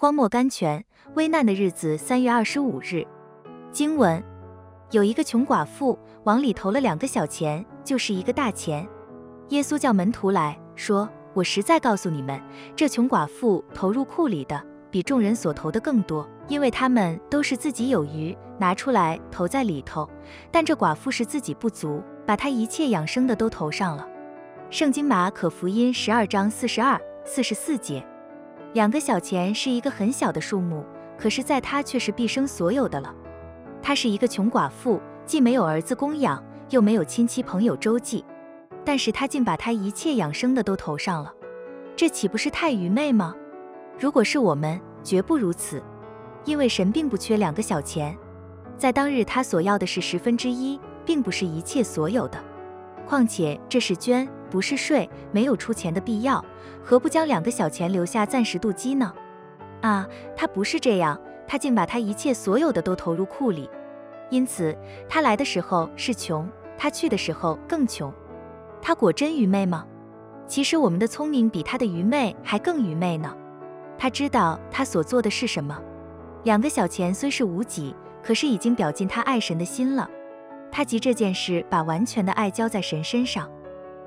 荒漠甘泉，危难的日子。三月二十五日，经文有一个穷寡妇往里投了两个小钱，就是一个大钱。耶稣叫门徒来说：“我实在告诉你们，这穷寡妇投入库里的比众人所投的更多，因为他们都是自己有余，拿出来投在里头；但这寡妇是自己不足，把她一切养生的都投上了。”圣经马可福音十二章四十二、四十四节。两个小钱是一个很小的数目，可是在他却是毕生所有的了。她是一个穷寡妇，既没有儿子供养，又没有亲戚朋友周济，但是她竟把她一切养生的都投上了，这岂不是太愚昧吗？如果是我们，绝不如此，因为神并不缺两个小钱，在当日他所要的是十分之一，并不是一切所有的。况且这是捐。不是税，没有出钱的必要，何不将两个小钱留下暂时度饥呢？啊，他不是这样，他竟把他一切所有的都投入库里。因此，他来的时候是穷，他去的时候更穷。他果真愚昧吗？其实我们的聪明比他的愚昧还更愚昧呢。他知道他所做的是什么。两个小钱虽是无几，可是已经表尽他爱神的心了。他急这件事，把完全的爱交在神身上。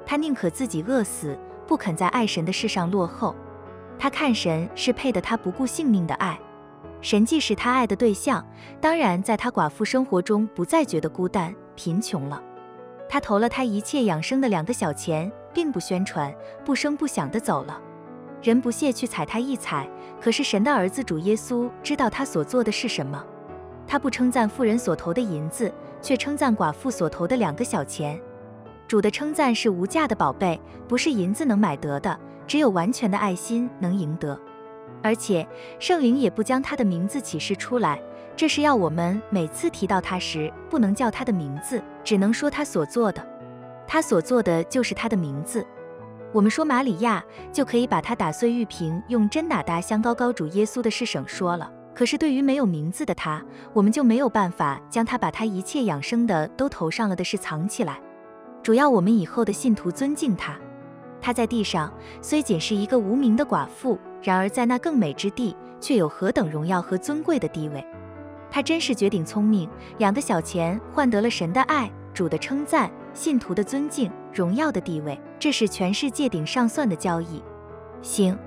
他宁可自己饿死，不肯在爱神的事上落后。他看神是配得他不顾性命的爱，神既是他爱的对象，当然在他寡妇生活中不再觉得孤单贫穷了。他投了他一切养生的两个小钱，并不宣传，不声不响的走了。人不屑去踩他一踩，可是神的儿子主耶稣知道他所做的是什么。他不称赞富人所投的银子，却称赞寡妇所投的两个小钱。主的称赞是无价的宝贝，不是银子能买得的，只有完全的爱心能赢得。而且圣灵也不将他的名字启示出来，这是要我们每次提到他时，不能叫他的名字，只能说他所做的。他所做的就是他的名字。我们说玛里亚，就可以把他打碎玉瓶，用针打搭香膏膏主耶稣的事省说了。可是对于没有名字的他，我们就没有办法将他把他一切养生的都投上了的事藏起来。主要我们以后的信徒尊敬他。他在地上虽仅是一个无名的寡妇，然而在那更美之地，却有何等荣耀和尊贵的地位。他真是绝顶聪明，两个小钱换得了神的爱、主的称赞、信徒的尊敬、荣耀的地位，这是全世界顶上算的交易。行。